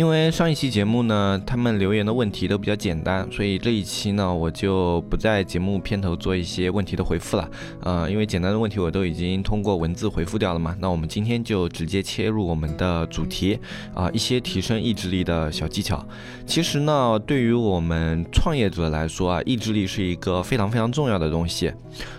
因为上一期节目呢，他们留言的问题都比较简单，所以这一期呢，我就不在节目片头做一些问题的回复了。呃，因为简单的问题我都已经通过文字回复掉了嘛。那我们今天就直接切入我们的主题啊，一些提升意志力的小技巧。其实呢，对于我们创业者来说啊，意志力是一个非常非常重要的东西。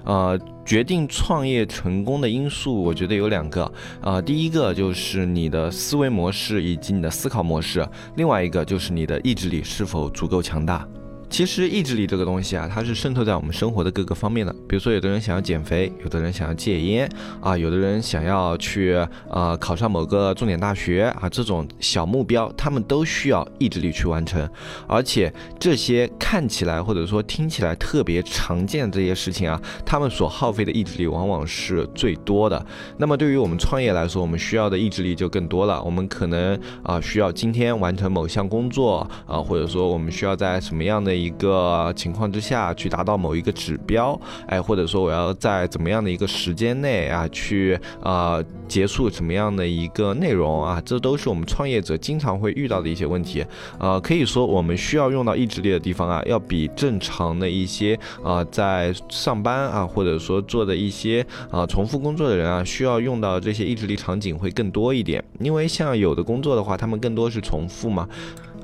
呃。决定创业成功的因素，我觉得有两个啊，第一个就是你的思维模式以及你的思考模式，另外一个就是你的意志力是否足够强大。其实意志力这个东西啊，它是渗透在我们生活的各个方面的。比如说，有的人想要减肥，有的人想要戒烟啊，有的人想要去呃考上某个重点大学啊，这种小目标，他们都需要意志力去完成。而且这些看起来或者说听起来特别常见这些事情啊，他们所耗费的意志力往往是最多的。那么对于我们创业来说，我们需要的意志力就更多了。我们可能啊需要今天完成某项工作啊，或者说我们需要在什么样的一个情况之下去达到某一个指标，哎，或者说我要在怎么样的一个时间内啊，去啊结束什么样的一个内容啊，这都是我们创业者经常会遇到的一些问题。呃，可以说我们需要用到意志力的地方啊，要比正常的一些啊在上班啊，或者说做的一些啊重复工作的人啊，需要用到这些意志力场景会更多一点。因为像有的工作的话，他们更多是重复嘛。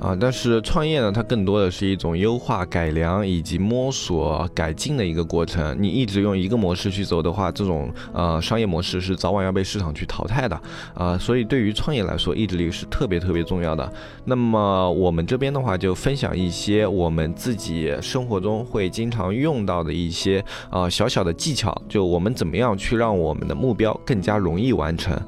啊，但是创业呢，它更多的是一种优化、改良以及摸索、改进的一个过程。你一直用一个模式去走的话，这种呃商业模式是早晚要被市场去淘汰的啊。所以对于创业来说，意志力是特别特别重要的。那么我们这边的话，就分享一些我们自己生活中会经常用到的一些啊小小的技巧，就我们怎么样去让我们的目标更加容易完成。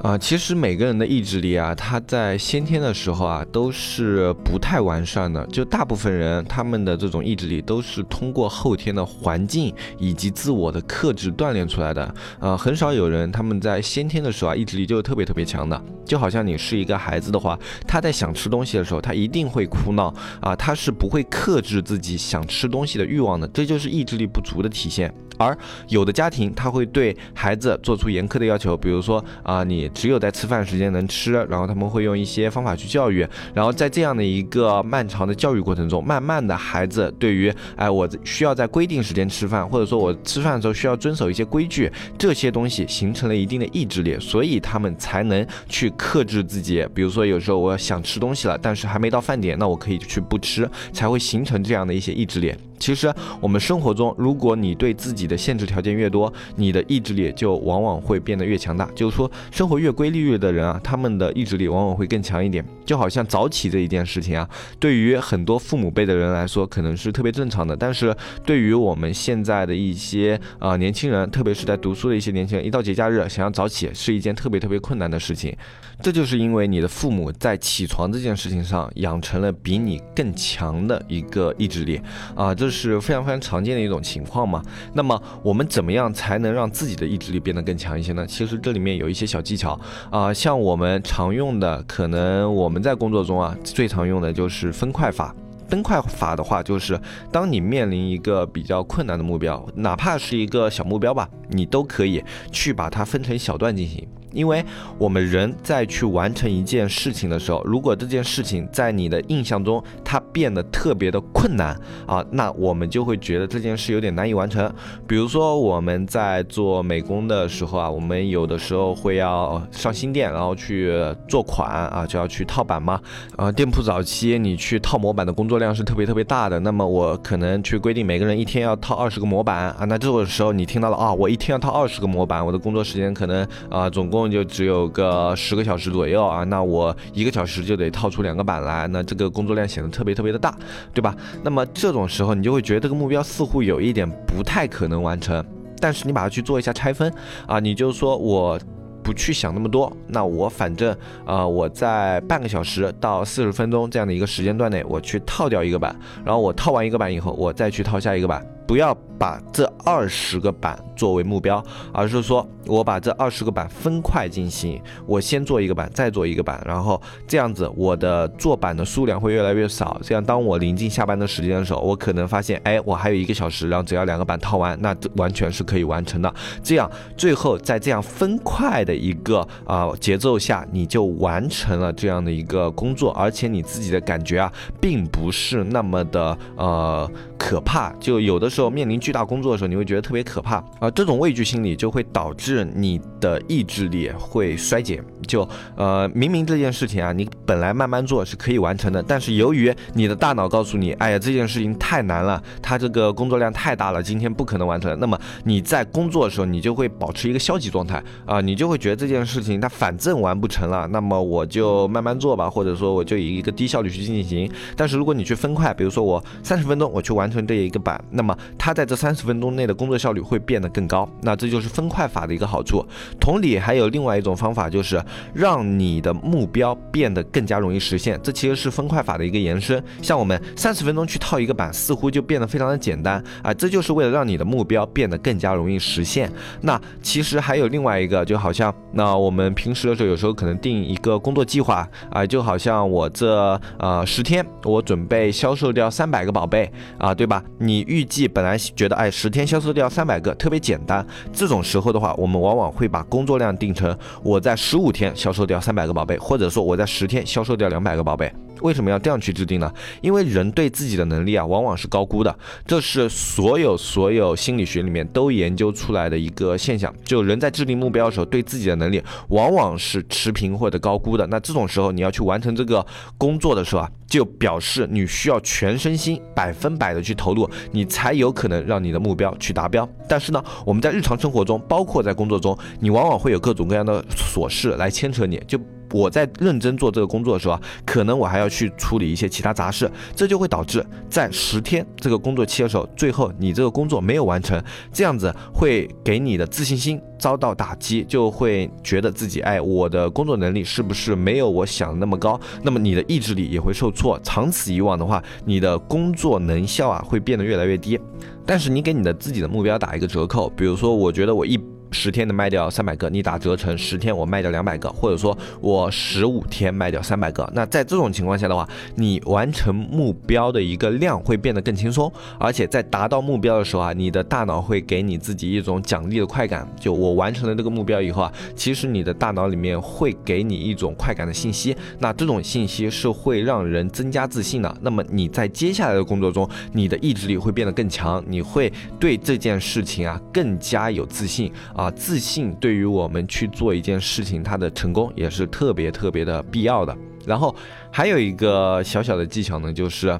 啊，其实每个人的意志力啊，他在先天的时候啊，都是不太完善的。就大部分人他们的这种意志力，都是通过后天的环境以及自我的克制锻炼出来的。呃，很少有人他们在先天的时候啊，意志力就特别特别强的。就好像你是一个孩子的话，他在想吃东西的时候，他一定会哭闹啊，他是不会克制自己想吃东西的欲望的，这就是意志力不足的体现。而有的家庭他会对孩子做出严苛的要求，比如说啊，你只有在吃饭时间能吃，然后他们会用一些方法去教育，然后在这样的一个漫长的教育过程中，慢慢的孩子对于哎，我需要在规定时间吃饭，或者说我吃饭的时候需要遵守一些规矩，这些东西形成了一定的意志力，所以他们才能去克制自己。比如说有时候我想吃东西了，但是还没到饭点，那我可以去不吃，才会形成这样的一些意志力。其实我们生活中，如果你对自己的限制条件越多，你的意志力就往往会变得越强大。就是说，生活越规律的人啊，他们的意志力往往会更强一点。就好像早起这一件事情啊，对于很多父母辈的人来说，可能是特别正常的。但是对于我们现在的一些啊年轻人，特别是在读书的一些年轻人，一到节假日想要早起，是一件特别特别困难的事情。这就是因为你的父母在起床这件事情上养成了比你更强的一个意志力啊，这是非常非常常见的一种情况嘛。那么我们怎么样才能让自己的意志力变得更强一些呢？其实这里面有一些小技巧啊，像我们常用的，可能我们在工作中啊最常用的就是分块法。分块法的话，就是当你面临一个比较困难的目标，哪怕是一个小目标吧，你都可以去把它分成小段进行。因为我们人在去完成一件事情的时候，如果这件事情在你的印象中它变得特别的困难啊，那我们就会觉得这件事有点难以完成。比如说我们在做美工的时候啊，我们有的时候会要上新店，然后去做款啊，就要去套板嘛。啊，店铺早期你去套模板的工作量是特别特别大的，那么我可能去规定每个人一天要套二十个模板啊，那这个时候你听到了啊，我一天要套二十个模板，我的工作时间可能啊总共。就只有个十个小时左右啊，那我一个小时就得套出两个板来，那这个工作量显得特别特别的大，对吧？那么这种时候你就会觉得这个目标似乎有一点不太可能完成，但是你把它去做一下拆分啊，你就说我。不去想那么多，那我反正啊，我在半个小时到四十分钟这样的一个时间段内，我去套掉一个板，然后我套完一个板以后，我再去套下一个板。不要把这二十个板作为目标，而是说我把这二十个板分块进行，我先做一个板，再做一个板，然后这样子我的做板的数量会越来越少。这样当我临近下班的时间的时候，我可能发现，哎，我还有一个小时，然后只要两个板套完，那完全是可以完成的。这样最后在这样分块的一个啊节奏下，你就完成了这样的一个工作，而且你自己的感觉啊，并不是那么的呃可怕，就有的。时候面临巨大工作的时候，你会觉得特别可怕啊！这种畏惧心理就会导致你的意志力会衰减。就呃，明明这件事情啊，你本来慢慢做是可以完成的，但是由于你的大脑告诉你，哎呀，这件事情太难了，它这个工作量太大了，今天不可能完成。那么你在工作的时候，你就会保持一个消极状态啊，你就会觉得这件事情它反正完不成了，那么我就慢慢做吧，或者说我就以一个低效率去进行。但是如果你去分块，比如说我三十分钟我去完成这一个板，那么它在这三十分钟内的工作效率会变得更高，那这就是分块法的一个好处。同理，还有另外一种方法，就是让你的目标变得更加容易实现。这其实是分块法的一个延伸。像我们三十分钟去套一个板，似乎就变得非常的简单啊，这就是为了让你的目标变得更加容易实现。那其实还有另外一个，就好像那我们平时的时候，有时候可能定一个工作计划啊，就好像我这呃十天，我准备销售掉三百个宝贝啊，对吧？你预计本来。觉得哎，十天销售掉三百个特别简单。这种时候的话，我们往往会把工作量定成我在十五天销售掉三百个宝贝，或者说我在十天销售掉两百个宝贝。为什么要这样去制定呢？因为人对自己的能力啊，往往是高估的。这是所有所有心理学里面都研究出来的一个现象。就人在制定目标的时候，对自己的能力往往是持平或者高估的。那这种时候，你要去完成这个工作的时候啊，就表示你需要全身心、百分百的去投入，你才有可能让你的目标去达标。但是呢，我们在日常生活中，包括在工作中，你往往会有各种各样的琐事来牵扯你，就。我在认真做这个工作的时候啊，可能我还要去处理一些其他杂事，这就会导致在十天这个工作期的时候，最后你这个工作没有完成，这样子会给你的自信心遭到打击，就会觉得自己哎，我的工作能力是不是没有我想的那么高？那么你的意志力也会受挫，长此以往的话，你的工作能效啊会变得越来越低。但是你给你的自己的目标打一个折扣，比如说，我觉得我一。十天能卖掉三百个，你打折成十天我卖掉两百个，或者说我十五天卖掉三百个。那在这种情况下的话，你完成目标的一个量会变得更轻松，而且在达到目标的时候啊，你的大脑会给你自己一种奖励的快感。就我完成了这个目标以后啊，其实你的大脑里面会给你一种快感的信息。那这种信息是会让人增加自信的。那么你在接下来的工作中，你的意志力会变得更强，你会对这件事情啊更加有自信啊。啊，自信对于我们去做一件事情，它的成功也是特别特别的必要的。然后还有一个小小的技巧呢，就是，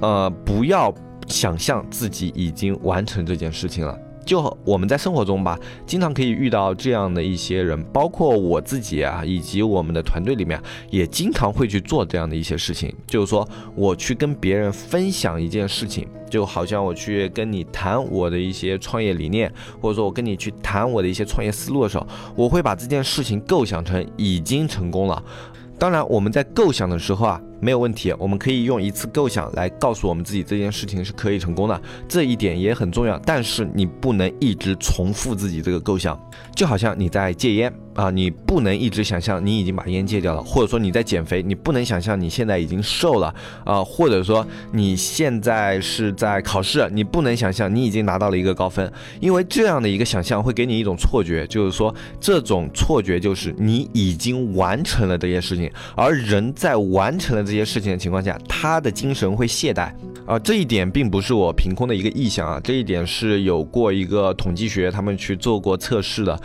呃，不要想象自己已经完成这件事情了。就我们在生活中吧，经常可以遇到这样的一些人，包括我自己啊，以及我们的团队里面，也经常会去做这样的一些事情。就是说，我去跟别人分享一件事情，就好像我去跟你谈我的一些创业理念，或者说我跟你去谈我的一些创业思路的时候，我会把这件事情构想成已经成功了。当然，我们在构想的时候啊。没有问题，我们可以用一次构想来告诉我们自己这件事情是可以成功的，这一点也很重要。但是你不能一直重复自己这个构想，就好像你在戒烟啊，你不能一直想象你已经把烟戒掉了，或者说你在减肥，你不能想象你现在已经瘦了啊，或者说你现在是在考试，你不能想象你已经拿到了一个高分，因为这样的一个想象会给你一种错觉，就是说这种错觉就是你已经完成了这些事情，而人在完成了。这些事情的情况下，他的精神会懈怠啊，这一点并不是我凭空的一个臆想啊，这一点是有过一个统计学他们去做过测试的，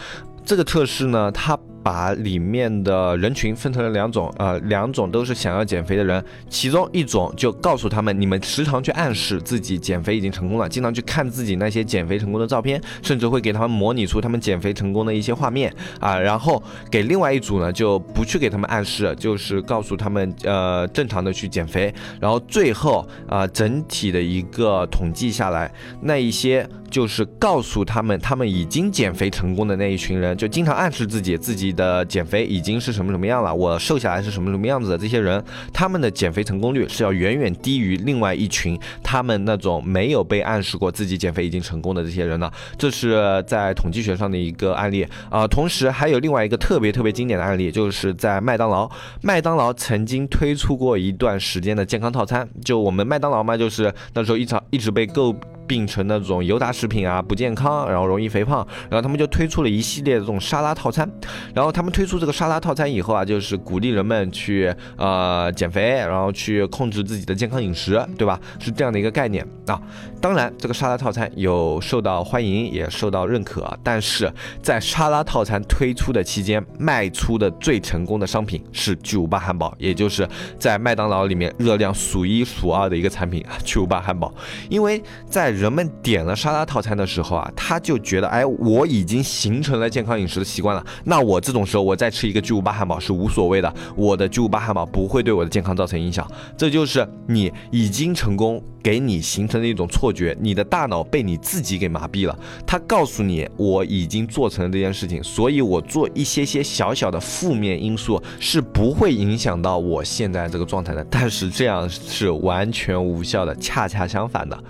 这个测试呢，它。把里面的人群分成了两种，呃，两种都是想要减肥的人，其中一种就告诉他们，你们时常去暗示自己减肥已经成功了，经常去看自己那些减肥成功的照片，甚至会给他们模拟出他们减肥成功的一些画面啊，然后给另外一组呢就不去给他们暗示，就是告诉他们，呃，正常的去减肥，然后最后啊，整体的一个统计下来，那一些就是告诉他们他们已经减肥成功的那一群人，就经常暗示自己自己。的减肥已经是什么什么样了，我瘦下来是什么什么样子的这些人，他们的减肥成功率是要远远低于另外一群他们那种没有被暗示过自己减肥已经成功的这些人的。这是在统计学上的一个案例啊。同时还有另外一个特别特别经典的案例，就是在麦当劳，麦当劳曾经推出过一段时间的健康套餐，就我们麦当劳嘛，就是那时候一场一直被诟。病成那种油炸食品啊，不健康，然后容易肥胖，然后他们就推出了一系列的这种沙拉套餐。然后他们推出这个沙拉套餐以后啊，就是鼓励人们去呃减肥，然后去控制自己的健康饮食，对吧？是这样的一个概念啊。当然，这个沙拉套餐有受到欢迎，也受到认可。但是在沙拉套餐推出的期间，卖出的最成功的商品是巨无霸汉堡，也就是在麦当劳里面热量数一数二的一个产品啊，巨无霸汉堡，因为在人们点了沙拉套餐的时候啊，他就觉得，哎，我已经形成了健康饮食的习惯了。那我这种时候，我再吃一个巨无霸汉堡是无所谓的，我的巨无霸汉堡不会对我的健康造成影响。这就是你已经成功给你形成的一种错觉，你的大脑被你自己给麻痹了。他告诉你，我已经做成了这件事情，所以我做一些些小小的负面因素是不会影响到我现在这个状态的。但是这样是完全无效的，恰恰相反的。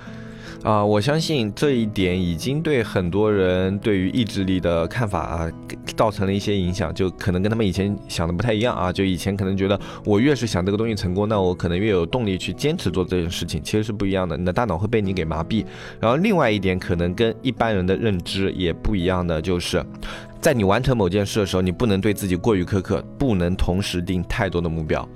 啊，我相信这一点已经对很多人对于意志力的看法啊，造成了一些影响，就可能跟他们以前想的不太一样啊。就以前可能觉得我越是想这个东西成功，那我可能越有动力去坚持做这件事情，其实是不一样的。你的大脑会被你给麻痹。然后另外一点，可能跟一般人的认知也不一样的，就是在你完成某件事的时候，你不能对自己过于苛刻，不能同时定太多的目标。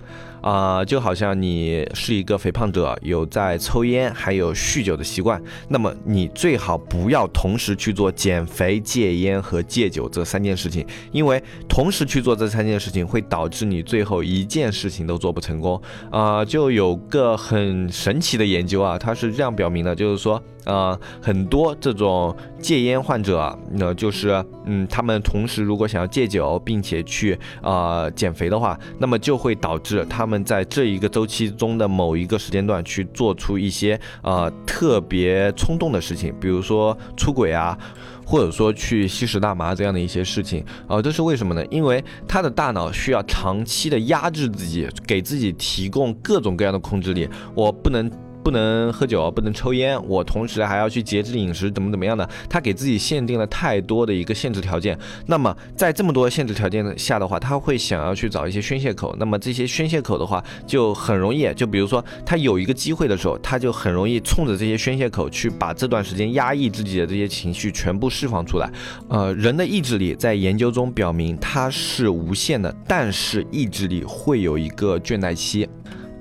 啊，就好像你是一个肥胖者，有在抽烟，还有酗酒的习惯，那么你最好不要同时去做减肥、戒烟和戒酒这三件事情，因为同时去做这三件事情会导致你最后一件事情都做不成功。啊，就有个很神奇的研究啊，它是这样表明的，就是说。呃，很多这种戒烟患者，那就是，嗯，他们同时如果想要戒酒，并且去呃减肥的话，那么就会导致他们在这一个周期中的某一个时间段去做出一些呃特别冲动的事情，比如说出轨啊，或者说去吸食大麻这样的一些事情。啊，这是为什么呢？因为他的大脑需要长期的压制自己，给自己提供各种各样的控制力，我不能。不能喝酒，不能抽烟，我同时还要去节制饮食，怎么怎么样的？他给自己限定了太多的一个限制条件。那么在这么多限制条件下的话，他会想要去找一些宣泄口。那么这些宣泄口的话，就很容易，就比如说他有一个机会的时候，他就很容易冲着这些宣泄口去把这段时间压抑自己的这些情绪全部释放出来。呃，人的意志力在研究中表明它是无限的，但是意志力会有一个倦怠期。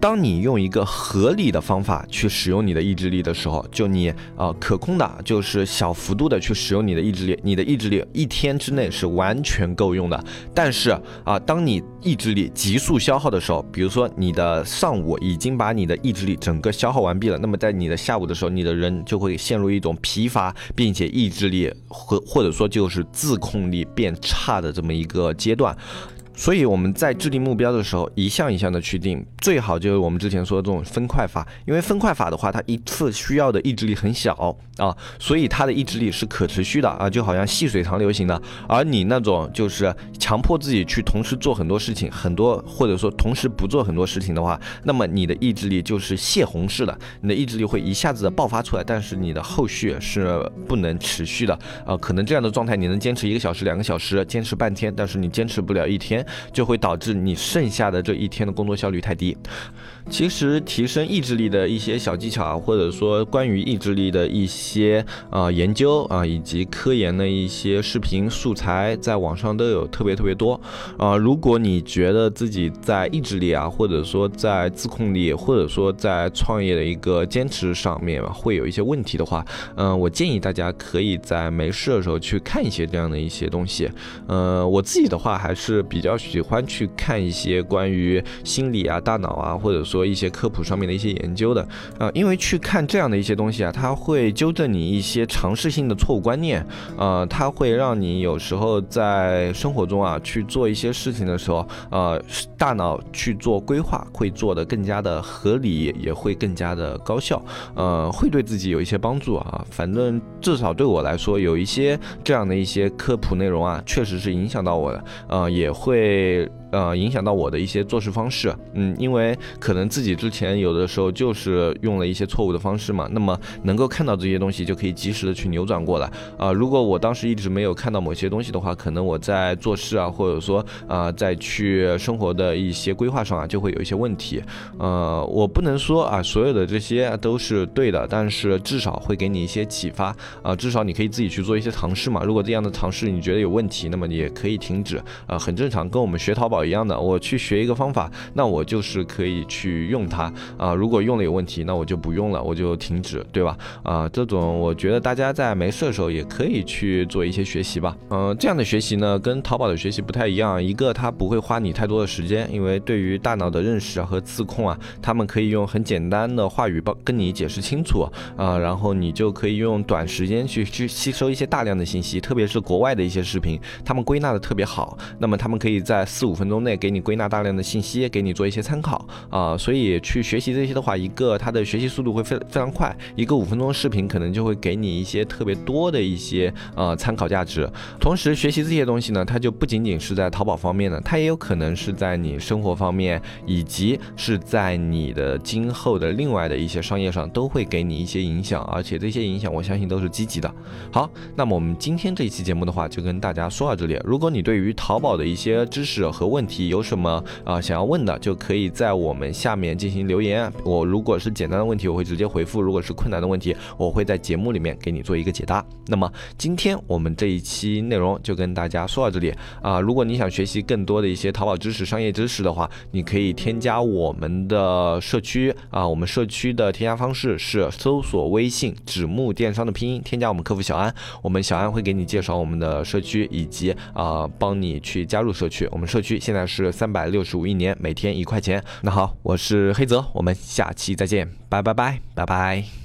当你用一个合理的方法去使用你的意志力的时候，就你啊可控的，就是小幅度的去使用你的意志力，你的意志力一天之内是完全够用的。但是啊，当你意志力急速消耗的时候，比如说你的上午已经把你的意志力整个消耗完毕了，那么在你的下午的时候，你的人就会陷入一种疲乏，并且意志力或或者说就是自控力变差的这么一个阶段。所以我们在制定目标的时候，一项一项的去定，最好就是我们之前说的这种分块法。因为分块法的话，它一次需要的意志力很小啊，所以它的意志力是可持续的啊，就好像细水长流型的。而你那种就是强迫自己去同时做很多事情，很多或者说同时不做很多事情的话，那么你的意志力就是泄洪式的，你的意志力会一下子的爆发出来，但是你的后续是不能持续的啊。可能这样的状态你能坚持一个小时、两个小时，坚持半天，但是你坚持不了一天。就会导致你剩下的这一天的工作效率太低。其实提升意志力的一些小技巧啊，或者说关于意志力的一些啊研究啊，以及科研的一些视频素材，在网上都有特别特别多啊。如果你觉得自己在意志力啊，或者说在自控力，或者说在创业的一个坚持上面会有一些问题的话，嗯，我建议大家可以在没事的时候去看一些这样的一些东西。呃，我自己的话还是比较喜欢去看一些关于心理啊、大脑啊，或者。说一些科普上面的一些研究的，呃，因为去看这样的一些东西啊，它会纠正你一些常识性的错误观念，呃，它会让你有时候在生活中啊去做一些事情的时候，呃，大脑去做规划会做得更加的合理，也会更加的高效，呃，会对自己有一些帮助啊。反正至少对我来说，有一些这样的一些科普内容啊，确实是影响到我的，呃，也会。Eh... 呃，影响到我的一些做事方式，嗯，因为可能自己之前有的时候就是用了一些错误的方式嘛，那么能够看到这些东西，就可以及时的去扭转过来。啊，如果我当时一直没有看到某些东西的话，可能我在做事啊，或者说啊，在去生活的一些规划上啊，就会有一些问题。呃，我不能说啊，所有的这些都是对的，但是至少会给你一些启发啊，至少你可以自己去做一些尝试嘛。如果这样的尝试你觉得有问题，那么你也可以停止，啊，很正常，跟我们学淘宝。一样的，我去学一个方法，那我就是可以去用它啊。如果用了有问题，那我就不用了，我就停止，对吧？啊，这种我觉得大家在没事的时候也可以去做一些学习吧。嗯，这样的学习呢，跟淘宝的学习不太一样。一个它不会花你太多的时间，因为对于大脑的认识和自控啊，他们可以用很简单的话语帮跟你解释清楚啊，然后你就可以用短时间去去吸收一些大量的信息，特别是国外的一些视频，他们归纳的特别好，那么他们可以在四五分。中内给你归纳大量的信息，给你做一些参考啊，所以去学习这些的话，一个它的学习速度会非非常快，一个五分钟视频可能就会给你一些特别多的一些呃参考价值。同时学习这些东西呢，它就不仅仅是在淘宝方面的，它也有可能是在你生活方面，以及是在你的今后的另外的一些商业上都会给你一些影响，而且这些影响我相信都是积极的。好，那么我们今天这一期节目的话，就跟大家说到这里。如果你对于淘宝的一些知识和问，问题有什么啊？想要问的就可以在我们下面进行留言。我如果是简单的问题，我会直接回复；如果是困难的问题，我会在节目里面给你做一个解答。那么今天我们这一期内容就跟大家说到这里啊。如果你想学习更多的一些淘宝知识、商业知识的话，你可以添加我们的社区啊。我们社区的添加方式是搜索微信“纸木电商”的拼音，添加我们客服小安，我们小安会给你介绍我们的社区以及啊帮你去加入社区。我们社区。现在是三百六十五一年，每天一块钱。那好，我是黑泽，我们下期再见，拜拜拜拜拜。